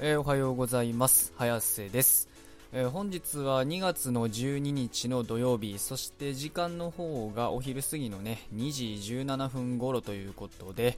えーおはようございます。早瀬です、えー本日は2月の12日の土曜日そして時間の方がお昼過ぎのね2時17分頃ということで、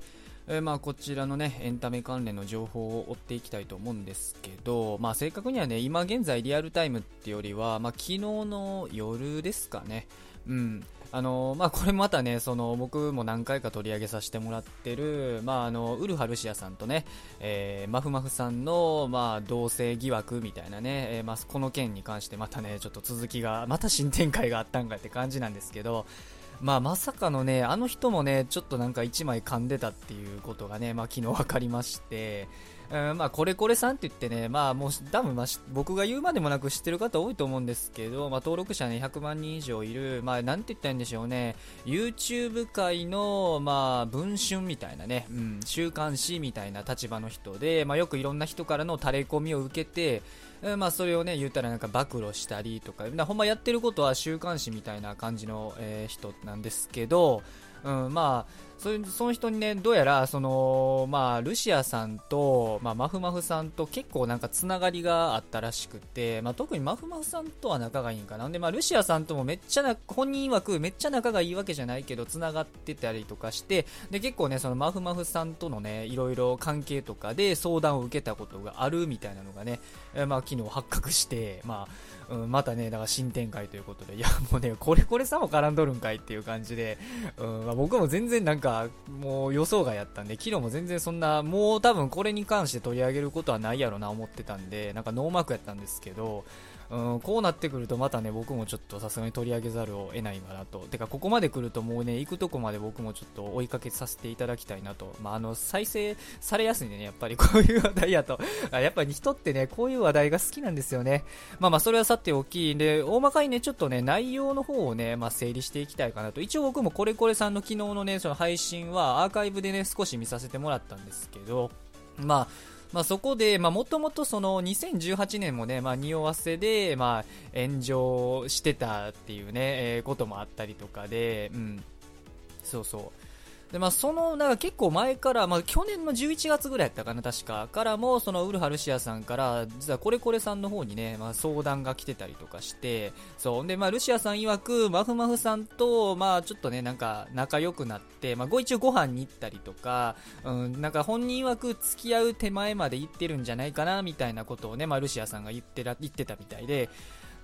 えーまあこちらのねエンタメ関連の情報を追っていきたいと思うんですけど、まあ、正確にはね今現在リアルタイムってよりは、まあ、昨日の夜ですかね。うん。あのまあ、これまたねその僕も何回か取り上げさせてもらってる、まあ、あのウルハルシアさんとね、えーマフマフさんの、まあ、同性疑惑みたいなね、えーまあ、この件に関してまたねちょっと続きがまた新展開があったんかって感じなんですけど、まあ、まさかのねあの人もねちょっとなんか1枚噛んでたっていうことがね、まあ、昨日分かりまして。うんまあ、これこれさんって言ってね、まあ、もう多分まあ僕が言うまでもなく知ってる方多いと思うんですけど、まあ、登録者、ね、100万人以上いる、まあ、なんて言ったらいいんでしょうね、YouTube 界の、まあ、文春みたいなね、うん、週刊誌みたいな立場の人で、まあ、よくいろんな人からの垂れ込みを受けて、まあ、それをね言ったらなんか暴露したりとか、かほんまやってることは週刊誌みたいな感じの、えー人なんですけど、うん、まあそその人にねどうやらその、まあ、ルシアさんと、まあ、マフマフさんと結構なんかつながりがあったらしくて、まあ、特にマフマフさんとは仲がいいんかな。で、まあ、ルシアさんともめっちゃな本人曰くめっちゃ仲がいいわけじゃないけどつながってたりとかしてで結構ねそのマフマフさんとのねいろいろ関係とかで相談を受けたことがあるみたいなのがね、えーまあ、昨日発覚して、まあうん、またねだから新展開ということでいやもうねこれこれさも絡んどるんかいっていう感じで、うんまあ、僕も全然なんかもう予想外やったんで昨日も全然そんなもう多分これに関して取り上げることはないやろな思ってたんでなんかノーマークやったんですけどうん、こうなってくるとまたね僕もちょっとさすがに取り上げざるを得ないかなと。てかここまで来るともうね行くとこまで僕もちょっと追いかけさせていただきたいなと、まあ、あの再生されやすいんでね。やっぱりこういう話題やと。やっぱり人ってねこういう話題が好きなんですよね。まあまあそれはさておき。で大まかにねちょっとね内容の方をね、まあ、整理していきたいかなと。一応僕もこれこれさんの昨日のねその配信はアーカイブでね少し見させてもらったんですけど。まあまあ、そこで、もともとその2018年もね、まあ、匂わせで、まあ、炎上してたっていうね、えーこともあったりとかで、うん、そうそう。でまあ、そのなんか結構前から、まあ、去年の11月ぐらいやったかな、確か、からもそのウルハルシアさんから、実はこれこれさんの方にね、まあ、相談が来てたりとかして、そう。でまあ、ルシアさん曰く、マフマフさんと、まあ、ちょっとね、なんか仲良くなって、まあ、ご一応ご飯に行ったりとか、うん、なんか本人曰く付き合う手前まで行ってるんじゃないかなみたいなことをね、まあ、ルシアさんが言ってら言ってたみたいで、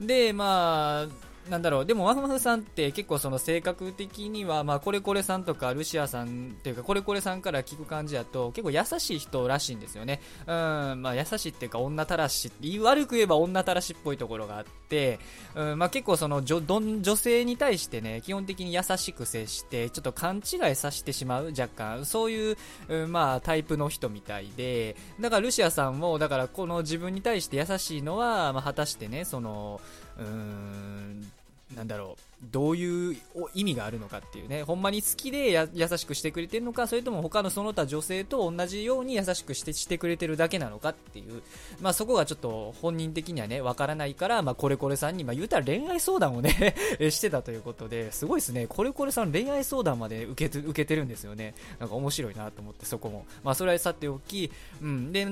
で、まあ、なんだろう、でもワフマフさんって結構その性格的には、まあ、これこれさんとかルシアさんっていうか、これこれさんから聞く感じだと、結構優しい人らしいんですよね。うん、まあ、優しいっていうか、女たらし、悪く言えば女たらしっぽいところがあって、うん、まあ、結構その女、どん女性に対してね、基本的に優しく接して、ちょっと勘違いさせてしまう、若干。そういう、うんまあ、タイプの人みたいで、だからルシアさんも、だからこの自分に対して優しいのは、まあ、果たしてね、その、うーん、なんだろう、どういう意味があるのかっていうね、ほんまに好きで優しくしてくれてるのか、それとも他のその他女性と同じように優しくしてしてくれてるだけなのかっていう、まあそこがちょっと本人的にはね、わからないから、まあこれこれさんに、まあ言うたら恋愛相談をね、してたということで、すごいですね、これこれさん恋愛相談まで受けて受けてるんですよね。なんか面白いなと思って、そこも。まあそれはさておき、うん、で、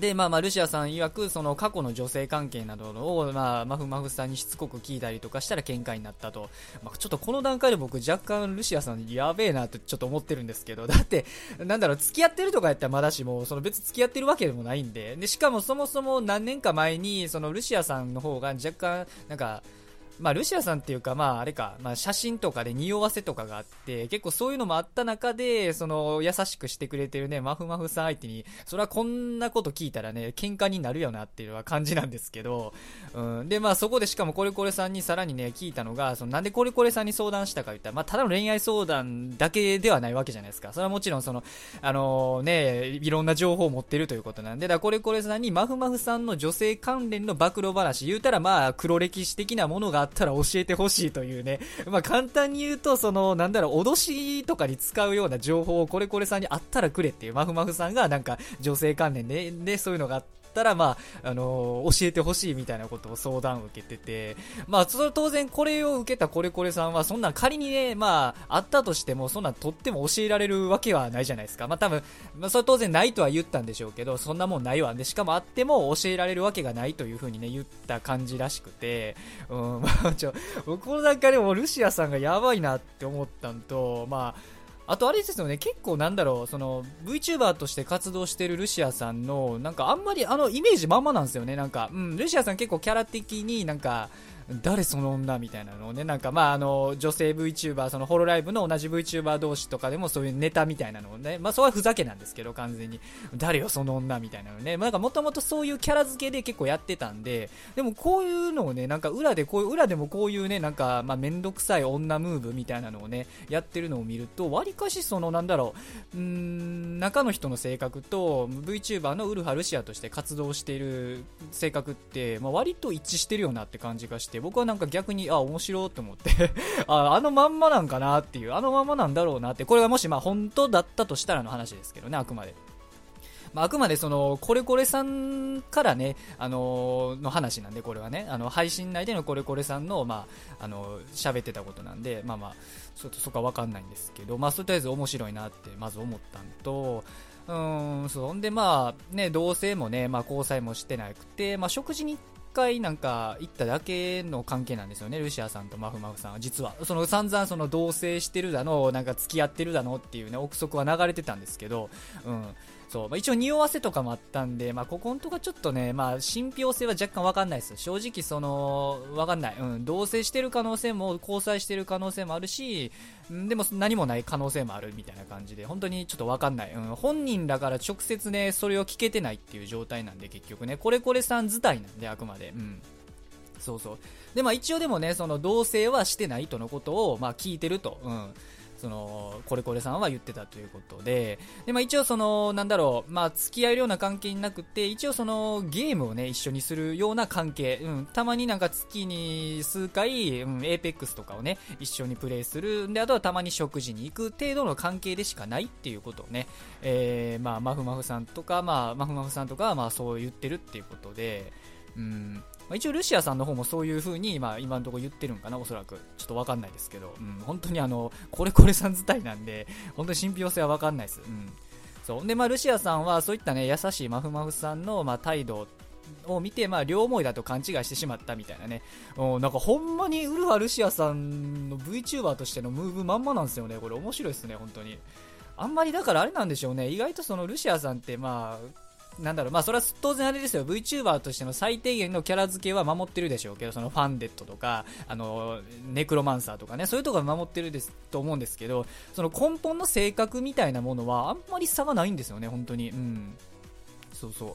で、まあまあ、ルシアさん曰く、その過去の女性関係などを、まあ、まふまふさんにしつこく聞いたりとかしたら喧嘩になったと。まあ、ちょっとこの段階で僕若干ルシアさんやべえなってちょっと思ってるんですけど、だって、なんだろう、付き合ってるとかやったらまだしも、その別付き合ってるわけでもないんで、で、しかもそもそも何年か前に、そのルシアさんの方が若干、なんか、まあ、ルシアさんっていうか、まあ、あれか、まあ、写真とかで匂わせとかがあって、結構そういうのもあった中で、その、優しくしてくれてるね、マフマフさん相手に、それはこんなこと聞いたらね、喧嘩になるよなっていうのは感じなんですけど、うん。で、まあ、そこでしかもコレコレさんにさらにね、聞いたのが、その、なんでコレコレさんに相談したか言ったら、まあ、ただの恋愛相談だけではないわけじゃないですか。それはもちろん、その、あのね、いろんな情報を持ってるということなんで、だからコレコレさんにマフマフさんの女性関連の暴露話、言うたらまあ、黒歴史的なものがあったら教えてほしいというね、まあ、簡単に言うと、その、なんだろう、脅しとかに使うような情報をこれこれさんにあったらくれっていう、まふまふさんがなんか、女性関連で、で、そういうのがあっったら、まあ、あのー、教えてほしいみたいなことを相談を受けてて、まあ、それ当然これを受けたこれこれさんは、そんなん仮にね、まあ、あったとしても、そんなんとっても教えられるわけはないじゃないですか。まあ、多分、まあ、それ当然ないとは言ったんでしょうけど、そんなもんないわ。で、しかもあっても教えられるわけがないというふうにね、言った感じらしくて、うん、まあ、ちょ、僕の中でもルシアさんがやばいなって思ったんと、まあ、あとあれですよね、結構なんだろう、その VTuber として活動してるルシアさんの、なんかあんまりあのイメージまんまなんですよね、なんか、うん、ルシアさん結構キャラ的になんか、誰その女みたいなのをね、なんかまああの、女性 VTuber、そのホロライブの同じ VTuber 同士とかでもそういうネタみたいなのをね、まあそれはふざけなんですけど、完全に。誰よその女みたいなのね。なんかもともとそういうキャラ付けで結構やってたんで、でもこういうのをね、なんか裏でこういう、裏でもこういうね、なんかまあめんどくさい女ムーブみたいなのをね、やってるのを見ると、わりかしそのなんだろう、うーん、中の人の性格と VTuber のウルハルシアとして活動している性格って、まあ割と一致してるよなって感じがして、僕はなんか逆に、あ、面白いと思って あ、あのまんまなんかなっていう、あのまんまなんだろうなって、これがもしまあ本当だったとしたらの話ですけどね、あくまで。まあ、あくまでその、これこれさんからね、あのー、の話なんで、これはね、あの、配信内でのこれこれさんの、まあ、あの、喋ってたことなんで、まあまあ、ちょっとそこはわかんないんですけど、まあ、とりあえず面白いなって、まず思ったんと、うん、そんでまあ、ね、同棲もね、まあ交際もしてなくて、まあ食事に回なんか行っただけの関係なんですよね、ルシアさんとマフマフさんは、実は。その散々その同棲してるだの、なんか付き合ってるだのっていうね、憶測は流れてたんですけど、うん。そう、まあ、一応匂わせとかもあったんで、まあ、ここのとこちょっとね、まあ、信憑性は若干わかんないです。正直、その、わかんない。うん、同棲してる可能性も、交際してる可能性もあるし、でも何もない可能性もあるみたいな感じで、本当にちょっとわかんない。うん、本人だから直接ね、それを聞けてないっていう状態なんで、結局ね、これこれさん自体なんで、あくまで。うん。そうそう。で、まあ一応でもね、その同棲はしてないとのことを、まあ聞いてると。うん。その、これこれさんは言ってたということで、で、まあ一応その、なんだろう、まあ付き合えるような関係になくて、一応その、ゲームをね、一緒にするような関係、うん、たまになんか月に数回、うん、エーペックスとかをね、一緒にプレイする、で、あとはたまに食事に行く程度の関係でしかないっていうことをね、えー、まあ、マフマフさんとか、まあ、マフマフさんとかは、まあそう言ってるっていうことで、うん、まあ、一応ルシアさんの方もそういう風に、ま、今のところ言ってるんかな、おそらく。ちょっとわかんないですけど、うん、本当にあの、これこれさん自体なんで、本当に信憑性はわかんないです。うん。そう。で、まあ、ルシアさんは、そういったね、優しいマフマフさんの、まあ、態度を見て、まあ、両思いだと勘違いしてしまったみたいなね。うん、なんかほんまにウルファ・ルシアさんの VTuber としてのムーブまんまなんですよね。これ面白いですね、本当に。あんまりだからあれなんでしょうね。意外とそのルシアさんって、まあ、なんだろう、まあそれは当然あれですよ、VTuber としての最低限のキャラ付けは守ってるでしょうけど、そのファンデットとか、あの、ネクロマンサーとかね、そういうところ守ってるですと思うんですけど、その根本の性格みたいなものはあんまり差がないんですよね、本当に。うん。そうそう。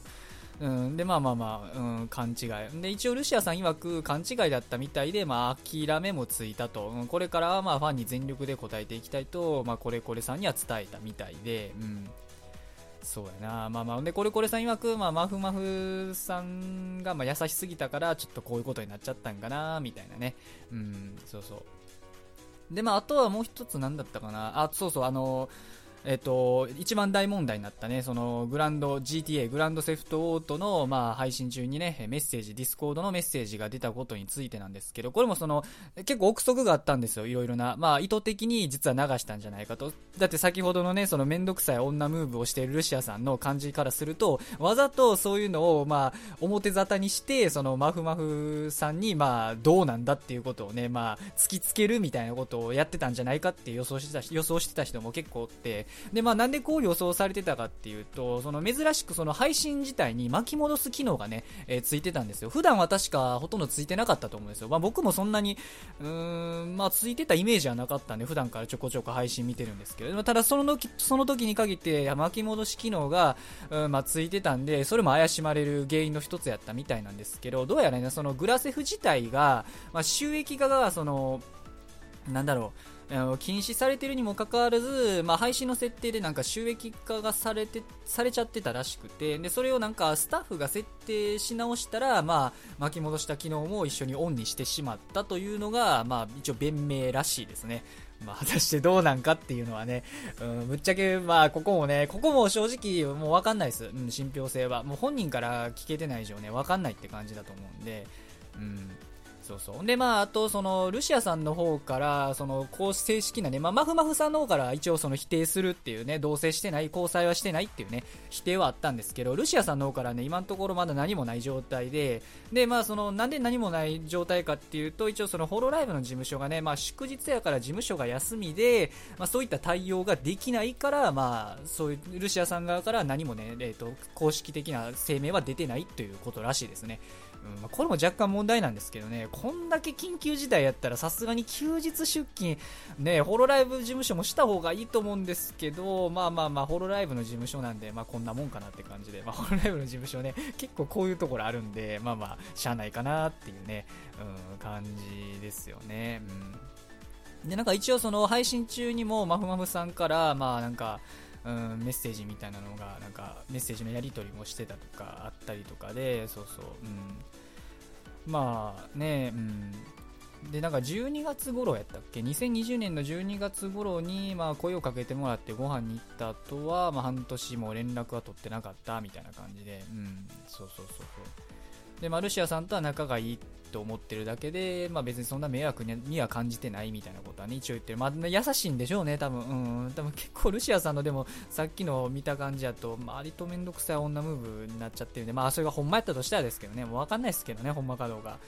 うん、で、まあまあまあ、うん、勘違い。で、一応ルシアさん曰く勘違いだったみたいで、まあ諦めもついたと。うん、これからはまあファンに全力で答えていきたいと、まあこれこれさんには伝えたみたいで、うん。そうやな。まあまあ、で、これこれさん曰く、まあ、マフマフさんが、まあ、優しすぎたから、ちょっとこういうことになっちゃったんかな、みたいなね。うん、そうそう。で、まあ、あとはもう一つ何だったかな。あ、そうそう、あのーえっと、一番大問題になったね、そのグランド GTA、グランドセフトオートの、まあ、配信中にね、メッセージ、ディスコードのメッセージが出たことについてなんですけど、これもその、結構憶測があったんですよ、いろいろな。まあ、意図的に実は流したんじゃないかと。だって先ほどのね、そのめんどくさい女ムーブをしているルシアさんの感じからすると、わざとそういうのを、まあ、表沙汰にして、そのマフマフさんに、まあ、どうなんだっていうことをね、まあ、突きつけるみたいなことをやってたんじゃないかって予想してた、予想してた人も結構おって、で、まあなんでこう予想されてたかっていうと、その珍しくその配信自体に巻き戻す機能がね、えー、ついてたんですよ。普段は確かほとんどついてなかったと思うんですよ。まあ僕もそんなに、うーん、まあついてたイメージはなかったんで、普段からちょこちょこ配信見てるんですけど、ただその時、その時に限って巻き戻し機能が、うん、まあついてたんで、それも怪しまれる原因の一つやったみたいなんですけど、どうやらね、そのグラセフ自体が、まあ収益化が、その、なんだろう、禁止されてるにもかかわらず、まあ、配信の設定でなんか収益化がされてされちゃってたらしくてでそれをなんかスタッフが設定し直したら、まあ、巻き戻した機能も一緒にオンにしてしまったというのが、まあ、一応弁明らしいですね。まあ、果たしてどうなんかっていうのはね、うん、ぶっちゃけ、まあ、ここもね、ここも正直、もうわかんないです。うん、信憑性は。もう本人から聞けてない以上ね、わかんないって感じだと思うんで、うん。そうそう。で、まあ、あと、その、ルシアさんの方から、その、公正式なね、まあ、マフマフさんの方から一応その否定するっていうね、同棲してない、交際はしてないっていうね、否定はあったんですけど、ルシアさんの方からね、今のところまだ何もない状態で、で、まあ、その、なんで何もない状態かっていうと、一応その、ホロライブの事務所がね、まあ、祝日やから事務所が休みで、まあ、そういった対応ができないから、まあ、そういう、ルシアさん側から何もね、えっ、ー、と、公式的な声明は出てないということらしいですね。うんまあ、これも若干問題なんですけどね、こんだけ緊急事態やったらさすがに休日出勤、ね、ホロライブ事務所もした方がいいと思うんですけど、まあまあまあ、ホロライブの事務所なんで、まあこんなもんかなって感じで、まあホロライブの事務所ね、結構こういうところあるんで、まあまあ、しゃあないかなっていうね、うん、感じですよね。うん。で、なんか一応その配信中にも、まふまふさんから、まあなんか、うん、メッセージみたいなのがなんかメッセージのやり取りもしてたとかあったりとかでそうそう、うん、まあね、うん、でなんか12月頃やったっけ？2020年の12月頃にまあ声をかけてもらってご飯に行った後はまあ半年も連絡は取ってなかったみたいな感じで、うん、そうそうそうそう。でマルシアさんとは仲がいいと思ってるだけで、まあ、別にそんな迷惑には感じてないみたいなことはね、一応言ってる。まあ、優しいんでしょうね、多分。うん。多分結構ルシアさんのでも、さっきの見た感じだと、まあ、割とめんどくさい女ムーブになっちゃってるんで、まあ、それがほんまやったとしたらですけどね、もうわかんないですけどね、ほんまかどうか。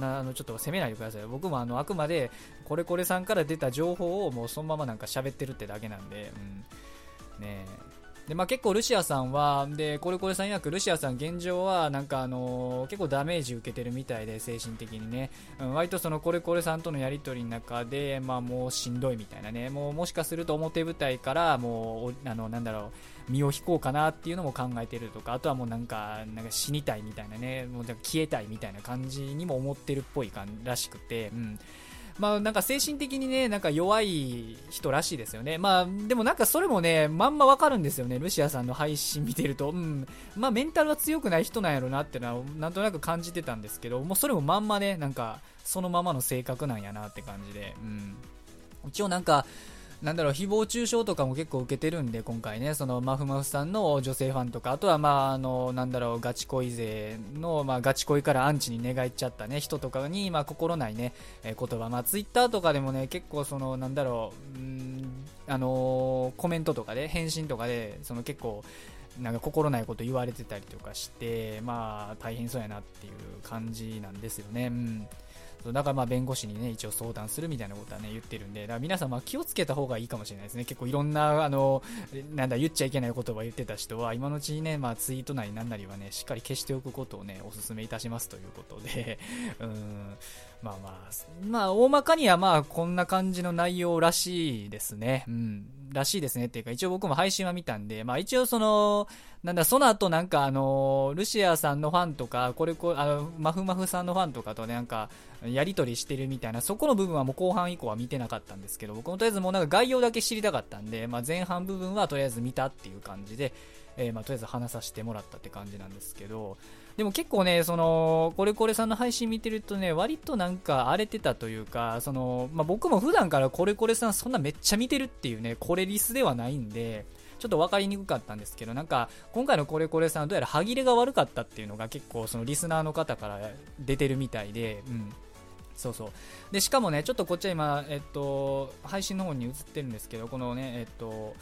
あのちょっと責めないでください。僕もあの、あくまで、これこれさんから出た情報をもうそのままなんか喋ってるってだけなんで、うん。ね。で、まあ、結構ルシアさんは、で、これこれさん曰くルシアさん現状は、なんかあのー、結構ダメージ受けてるみたいで、精神的にね。うん、割とそのこれこれさんとのやりとりの中で、まあもうしんどいみたいなね。もうもしかすると表舞台からもう、あの、なんだろう、身を引こうかなっていうのも考えてるとか、あとはもうなんか、なんか死にたいみたいなね、もうなんか消えたいみたいな感じにも思ってるっぽいらしくて、うん。まあなんか精神的にね、なんか弱い人らしいですよね。まあでもなんかそれもね、まんまわかるんですよね。ルシアさんの配信見てると。うん。まあメンタルは強くない人なんやろなってのはなんとなく感じてたんですけど、もうそれもまんまね、なんかそのままの性格なんやなって感じで。うん。一応なんか、なんだろう、誹謗中傷とかも結構受けてるんで、今回ね、そのマフマフさんの女性ファンとか、あとはまあ、あの、なんだろう、ガチ恋勢の、まあ、ガチ恋からアンチに願いっちゃったね、人とかに、まあ、心ないね、えー、言葉、まあ、ツイッターとかでもね、結構その、なんだろう、うん、あのー、コメントとかで、返信とかで、その結構、なんか心ないこと言われてたりとかして、まあ、大変そうやなっていう感じなんですよね。うん。だからまあ弁護士にね、一応相談するみたいなことはね、言ってるんで、だから皆さんま気をつけた方がいいかもしれないですね。結構いろんな、あの、なんだ、言っちゃいけない言葉言ってた人は、今のうちにね、まあツイートなりなんなりはね、しっかり消しておくことをね、お勧めいたしますということで、うん、まあまあ、まあ大まかにはまあこんな感じの内容らしいですね。うん。らしいですねっていうか、一応僕も配信は見たんで、まあ一応その、なんだ、その後なんかあの、ルシアさんのファンとか、これこ、あの、マフマフさんのファンとかとね、なんか、やりとりしてるみたいな、そこの部分はもう後半以降は見てなかったんですけど、僕もとりあえずもうなんか概要だけ知りたかったんで、まあ前半部分はとりあえず見たっていう感じで、えー、まとりあえず話させてもらったって感じなんですけど、でも結構ね、その、これこれさんの配信見てるとね、割となんか荒れてたというか、その、まあ、僕も普段からこれこれさんそんなめっちゃ見てるっていうね、これリスではないんで、ちょっと分かりにくかったんですけど、なんか、今回のこれこれさんどうやら歯切れが悪かったっていうのが結構そのリスナーの方から出てるみたいで、うん。そうそう。で、しかもね、ちょっとこっちは今、えっと、配信の方に映ってるんですけど、このね、えっと、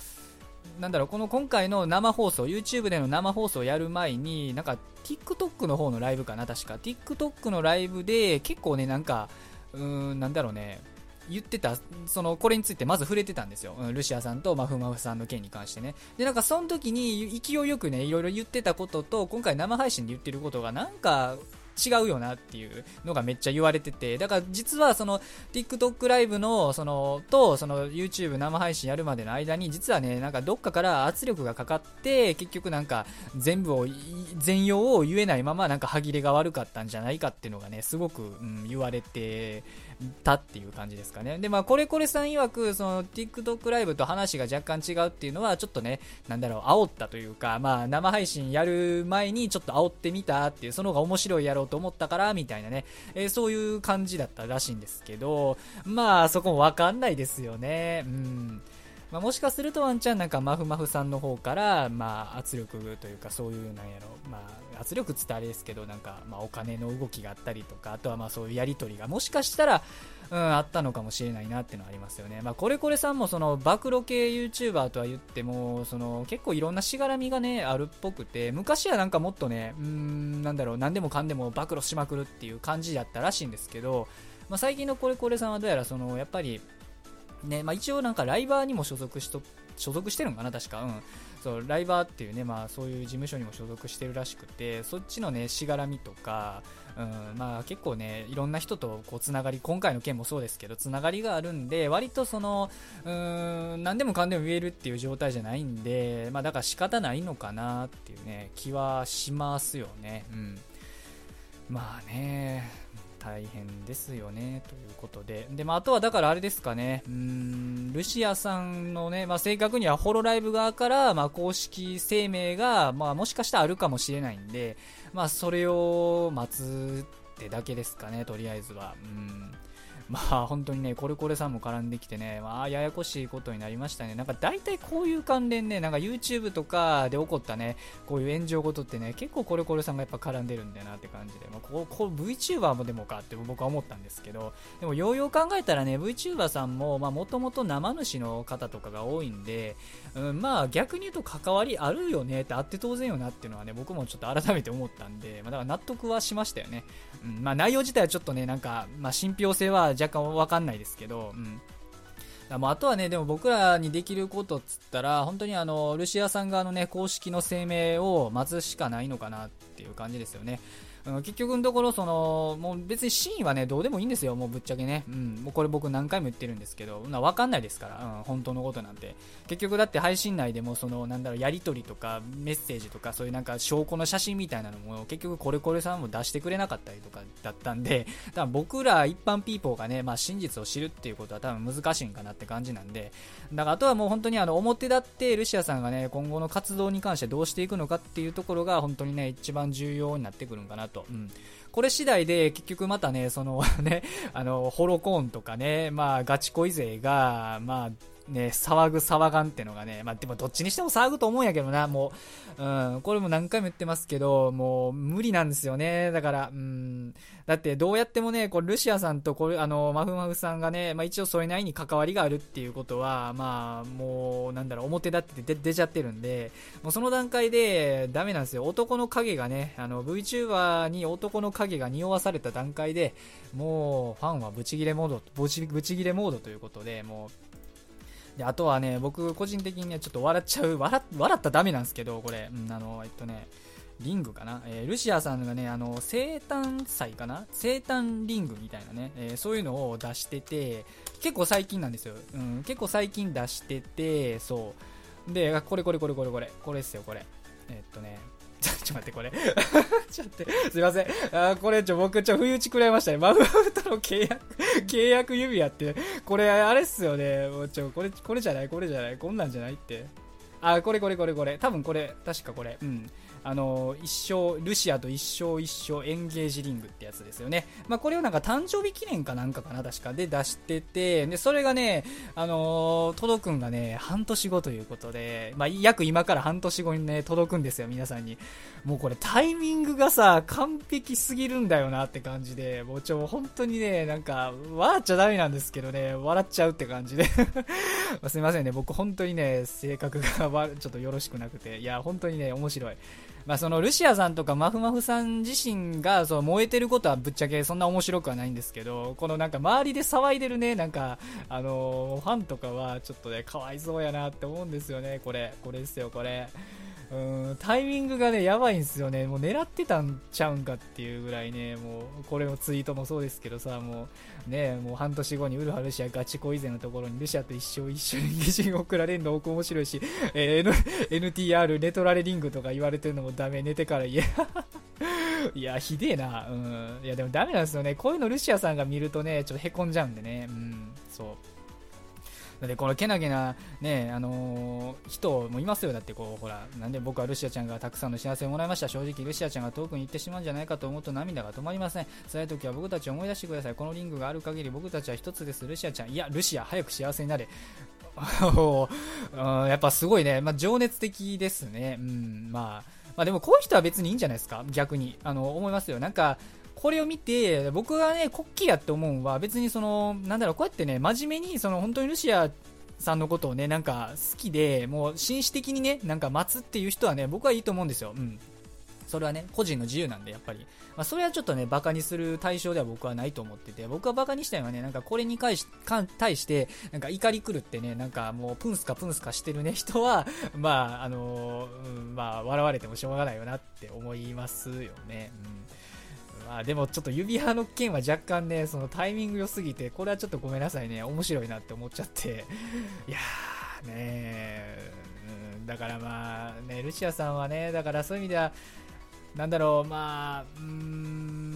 なんだろう、この今回の生放送、YouTube での生放送をやる前に、なんか TikTok の方のライブかな、確か。TikTok のライブで結構ね、なんか、うーん、なんだろうね、言ってた、その、これについてまず触れてたんですよ。ルシアさんとマフマフさんの件に関してね。で、なんかその時に勢いよくね、いろいろ言ってたことと、今回生配信で言ってることがなんか違うよなっていうのがめっちゃ言われてて、だから実はその TikTok ライブのそのとその YouTube 生配信やるまでの間に実はね、なんかどっかから圧力がかかって結局なんか全部を、全容を言えないままなんか歯切れが悪かったんじゃないかっていうのがね、すごく、うん、言われてたっていう感じですかね。で、まあこれこれさん曰くその TikTok ライブと話が若干違うっていうのはちょっとね、なんだろう、煽ったというか、まあ生配信やる前にちょっと煽ってみたっていう、その方が面白いやろうと思ったから、みたいなね、えー、そういう感じだったらしいんですけど、まあ、そこもわかんないですよね。うん。まあ、もしかするとワンチャンなんかマフマフさんの方から、まあ、圧力というかそういうなんやろ、まあ、圧力つってあれですけどなんか、まあ、お金の動きがあったりとかあとはまあそういうやり取りがもしかしたら、うん、あったのかもしれないなっていうのはありますよね、まあ、これこれさんもその暴露系 YouTuber とは言ってもその結構いろんなしがらみがねあるっぽくて昔はなんかもっとねうんなんだろう何でもかんでも暴露しまくるっていう感じだったらしいんですけど、まあ、最近のこれこれさんはどうやらそのやっぱりね、まあ、一応なんかライバーにも所属しと、所属してるのかな、確か。うん。そう、ライバーっていうね、まあそういう事務所にも所属してるらしくて、そっちのね、しがらみとか、うん、まあ結構ね、いろんな人とこうつながり、今回の件もそうですけど、つながりがあるんで、割とその、うん、何でもかんでも言えるっていう状態じゃないんで、まあだから仕方ないのかなっていうね、気はしますよね。うん。まあね、大変ですよね、ということで。で、まあ、あとはだからあれですかね、うん、ルシアさんのね、まあ、正確にはホロライブ側から、まあ、公式声明が、まあ、もしかしたらあるかもしれないんで、まあ、それを待つってだけですかね、とりあえずは。うん まあ本当にね、コレコレさんも絡んできてね、まあややこしいことになりましたね。なんか大体こういう関連ね、なんか YouTube とかで起こったね、こういう炎上事ってね、結構コレコレさんがやっぱ絡んでるんだなって感じで、まあ、ここ VTuber もでもかって僕は思ったんですけど、でもようよう考えたらね、VTuber さんも、まあもともと生主の方とかが多いんで、うん、まあ逆に言うと関わりあるよねってあって当然よなっていうのはね、僕もちょっと改めて思ったんで、まあ、だから納得はしましたよね。うん、まあ内容自体はちょっとね、なんか、まあ信憑性は若干わかんないですけど、うん。あとはね、でも僕らにできることっつったら、本当にあの、ルシアさん側のね、公式の声明を待つしかないのかなっていう感じですよね。結局のところ、その、もう別にシーンはね、どうでもいいんですよ、もうぶっちゃけね。うん、もうこれ僕何回も言ってるんですけど、なわかんないですから、うん、本当のことなんて。結局だって配信内でも、その、なんだろう、やりとりとか、メッセージとか、そういうなんか証拠の写真みたいなのも、結局これこれさんも出してくれなかったりとかだったんで、多分僕ら一般ピーポーがね、まあ真実を知るっていうことは多分難しいんかなって感じなんで、だからあとはもう本当にあの、表立ってルシアさんがね、今後の活動に関してどうしていくのかっていうところが、本当にね、一番重要になってくるんかなと。うん。これ次第で結局またね、その ね、あの、ホロコーンとかね、まあ、ガチ恋勢が、まあ、ね、騒ぐ騒がんってのがね、まあでもどっちにしても騒ぐと思うんやけどな、もう、うん、これも何回も言ってますけど、もう無理なんですよね。だから、うん、だってどうやってもね、これルシアさんとこれ、あの、マフマフさんがね、まあ一応それなりに関わりがあるっていうことは、まあもう、なんだろう、表立って出ちゃってるんで、もうその段階でダメなんですよ。男の影がね、あの、VTuber に男の影が匂わされた段階で、もうファンはブチギレモード、ブチブチギレモードということで、もう、で、あとはね、僕個人的にね、ちょっと笑っちゃう、笑笑ったらダメなんですけど、これ、うん、あの、えっとね、リングかな、えー、ルシアさんがね、あの、生誕祭かな？生誕リングみたいなね、えー、そういうのを出してて、結構最近なんですよ。うん、結構最近出してて、そう。で、これこれこれこれこれ、これですよ、これ。えー、っとね、ちょ、っと待って、これ。ちょっと待って、すいません。あこれ、ちょ、僕、ちょ、不意打ち食らいましたね。マフマフとの契約、契約指輪って、これ、あれっすよね。もうちょ、これ、これじゃない？これじゃない？こんなんじゃないって。あ、これこれこれこれ。多分これ、確かこれ。うん。あの一生ルシアと一生一生エンゲージリングってやつですよね、まあ、これをなんか誕生日記念かなんかかな確か。で出しててでそれがね、あのー、届くんがね半年後ということで、まあ、約今から半年後にね届くんですよ皆さんに。もうこれタイミングがさ完璧すぎるんだよなって感じでもうちょ本当にねなんか笑っちゃダメなんですけどね笑っちゃうって感じで。すいませんね僕本当にね性格がちょっとよろしくなくて。いや本当にね面白い。まあ、そのルシアさんとかマフマフさん自身がそう燃えてることはぶっちゃけそんな面白くはないんですけど、このなんか周りで騒いでるね、なんか、あの、ファンとかはちょっとね、かわいそうやなって思うんですよね、これ。これですよ、これ。うんタイミングがね、やばいんですよね。もう狙ってたんちゃうんかっていうぐらいね、もう、これもツイートもそうですけどさ、もう、ね、もう半年後にウルハルシアガチ恋勢のところにルシアと一生一緒に擬人送られるの多く面白いし、えー、N、NTR ネトラレリングとか言われてるのもダメ、寝てから言え。いや、ひでえな。うん。いや、でもダメなんですよね。こういうのルシアさんが見るとね、ちょっとへこんじゃうんでね。うん、そう。だってこのけなげな、ね、あのー、人もいますよ。だってこう、ほら、なんで僕はルシアちゃんがたくさんの幸せをもらいました。正直ルシアちゃんが遠くに行ってしまうんじゃないかと思うと涙が止まりません。辛い時は僕たちを思い出してください。このリングがある限り僕たちは一つです。ルシアちゃん。いや、ルシア、早く幸せになれ。やっぱすごいね、まあ、情熱的ですね。うん、まあ、まあでもこういう人は別にいいんじゃないですか逆に。あの、思いますよ。なんか、これを見て、僕がね、国旗やって思うのは、別にその、なんだろう、こうやってね、真面目に、その、本当にルシアさんのことをね、なんか好きで、もう紳士的にね、なんか待つっていう人はね、僕はいいと思うんですよ。うん。それはね、個人の自由なんで、やっぱり。まあ、それはちょっとね、バカにする対象では僕はないと思ってて、僕はバカにしたいのはね、なんかこれに対し対して、なんか怒り狂ってね、なんかもうプンスカプンスカしてるね、人は、まあ、あのー、うん、まあ、笑われてもしょうがないよなって思いますよね。うん。まあ、でもちょっと指輪の件は若干ね、そのタイミング良すぎて、これはちょっとごめんなさいね、面白いなって思っちゃって、いやー、ねうん、だからまあ、ね、ルシアさんはね、だからそういう意味では、なんだろう、まあ、うーん、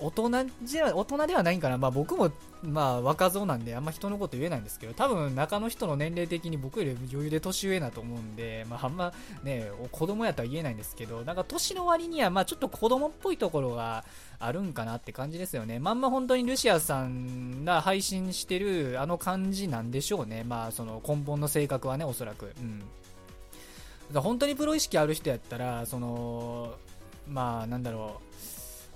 大人じゃ、大人ではないんかな。まあ僕も、まあ若造なんであんま人のこと言えないんですけど、多分中の人の年齢的に僕より余裕で年上だと思うんで、まああんまね、子供やったら言えないんですけど、なんか年の割には、まあちょっと子供っぽいところがあるんかなって感じですよね。まんま本当にルシアさんが配信してるあの感じなんでしょうね。まあその根本の性格はね、おそらく。うん。本当にプロ意識ある人やったら、その、まあ、なんだろう、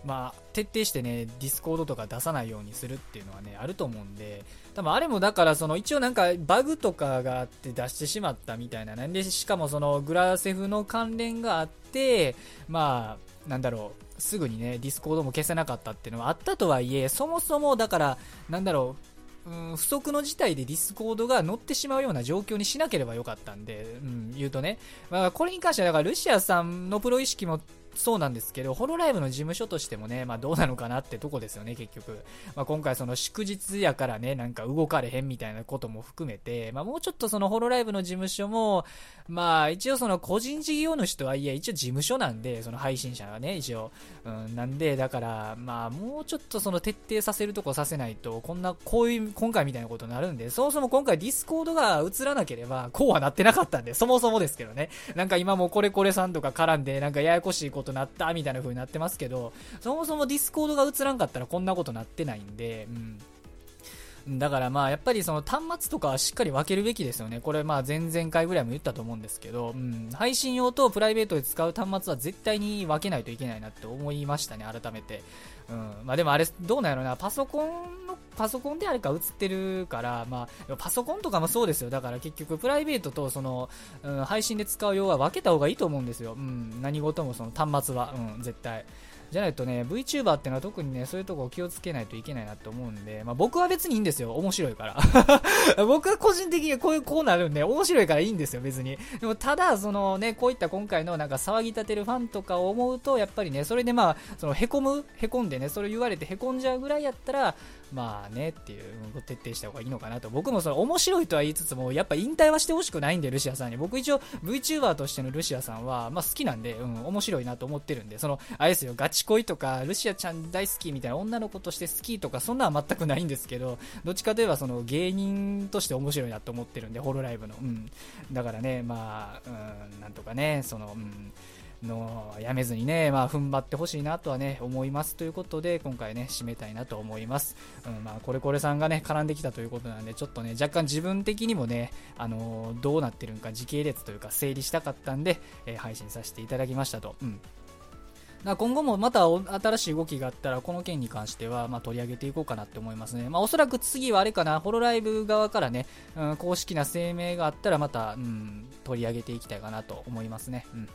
まあ、徹底してね、ディスコードとか出さないようにするっていうのはね、あると思うんで、多分あれもだから、その一応なんかバグとかがあって出してしまったみたいな、なんで、しかもそのグラセフの関連があって、まあ、なんだろう、すぐにね、ディスコードも消せなかったっていうのはあったとはいえ、そもそもだから、なんだろう、うん、不測の事態でディスコードが乗ってしまうような状況にしなければよかったんで、うん、言うとね。まあ、これに関しては、だからルシアさんのプロ意識もそうなんですけど、ホロライブの事務所としてもね、まあどうなのかなってとこですよね、結局。まあ今回その祝日やからね、なんか動かれへんみたいなことも含めて、まあもうちょっとそのホロライブの事務所も、まあ一応その個人事業主とはいえ、一応事務所なんで、その配信者はね、一応。うん、なんで、だから、まあもうちょっとその徹底させるとこさせないと、こんな、こういう、今回みたいなことになるんで、そもそも今回ディスコードが映らなければ、こうはなってなかったんで、そもそもですけどね。なんか今もコレコレさんとか絡んで、なんかややこしいことことなった、みたいな風になってますけど、そもそもディスコードが映らんかったらこんなことなってないんで、うん。だからまあやっぱりその端末とかはしっかり分けるべきですよね。これまあ前々回ぐらいも言ったと思うんですけど、うん、配信用とプライベートで使う端末は絶対に分けないといけないなって思いましたね、改めて。うん、まあでもあれ、どうなんやろな、パソコンの、パソコンであれか映ってるから、まあ、パソコンとかもそうですよ。だから結局プライベートとその、うん、配信で使う用は分けた方がいいと思うんですよ。うん、何事もその端末は、うん、絶対。じゃないとね、VTuber ってのは特にね、そういうとこ気をつけないといけないなと思うんで、まあ僕は別にいいんですよ。面白いから。僕は個人的にこういう、こうなるんで、面白いからいいんですよ、別に。でもただ、そのね、こういった今回のなんか騒ぎ立てるファンとかを思うと、やっぱりね、それでまあ、そのへこむ、へこんでね、それ言われてへこんじゃうぐらいやったら、まあねっていう、徹底した方がいいのかなと。僕もその面白いとは言いつつも、やっぱ引退はしてほしくないんで、ルシアさんに。僕一応 VTuber としてのルシアさんは、まあ好きなんで、うん、面白いなと思ってるんで、その、あれですよ、ガチ恋とか、ルシアちゃん大好きみたいな女の子として好きとか、そんなは全くないんですけど、どっちかといえばその芸人として面白いなと思ってるんで、ホロライブの。うん。だからね、まあ、うん、なんとかね、その、うん、のやめずにね、まあ、踏ん張ってほしいなとはね、思いますということで、今回ね、締めたいなと思います。うん、まあ、これこれさんがね、絡んできたということなんで、ちょっとね、若干自分的にもね、あのー、どうなってるんか時系列というか整理したかったんで、えー、配信させていただきましたと。うん。今後もまた新しい動きがあったら、この件に関しては、ま、取り上げていこうかなって思いますね。まあ、おそらく次はあれかな、ホロライブ側からね、うん、公式な声明があったら、また、うん、取り上げていきたいかなと思いますね。うん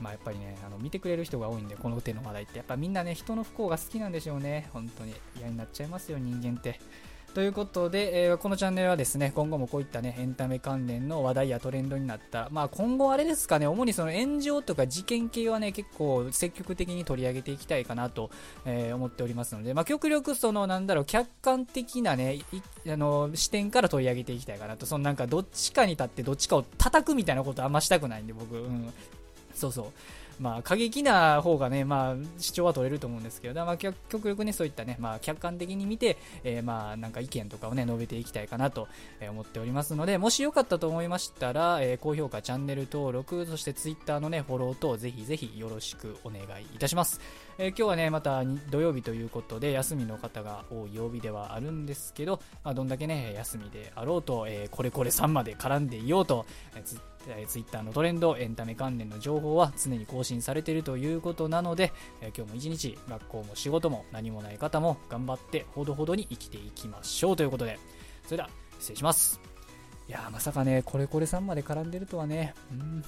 まあ、やっぱりね、あの見てくれる人が多いんで、この手の話題って、やっぱみんなね、人の不幸が好きなんでしょうね。本当に嫌になっちゃいますよ、人間って。ということで、えー、このチャンネルはですね、今後もこういったね、エンタメ関連の話題やトレンドになった、まあ今後あれですかね、主にその炎上とか事件系はね、結構積極的に取り上げていきたいかなと、えー、思っておりますので、まあ極力その、なんだろう、客観的なね、あの、視点から取り上げていきたいかなと、そのなんかどっちかに立ってどっちかを叩くみたいなことあんましたくないんで、僕、うん。そうそう。まあ、過激な方がね、まあ、主張は取れると思うんですけど、まあ、極力ね、そういったね、まあ、客観的に見て、えー、まあ、なんか意見とかをね、述べていきたいかなと思っておりますので、もしよかったと思いましたら、えー、高評価、チャンネル登録、そして Twitter のね、フォロー等、ぜひぜひよろしくお願いいたします。えー、今日はね、また土曜日ということで、休みの方が多い曜日ではあるんですけど、まあ、どんだけね、休みであろうと、えこれこれ3まで絡んでいようと、えーえー、Twitter のトレンド、エンタメ関連の情報は常に更新されているということなので、え、今日も一日、学校も仕事も何もない方も頑張ってほどほどに生きていきましょうということで、それでは失礼します。いやまさかね、これこれさんまで絡んでるとはね、うん、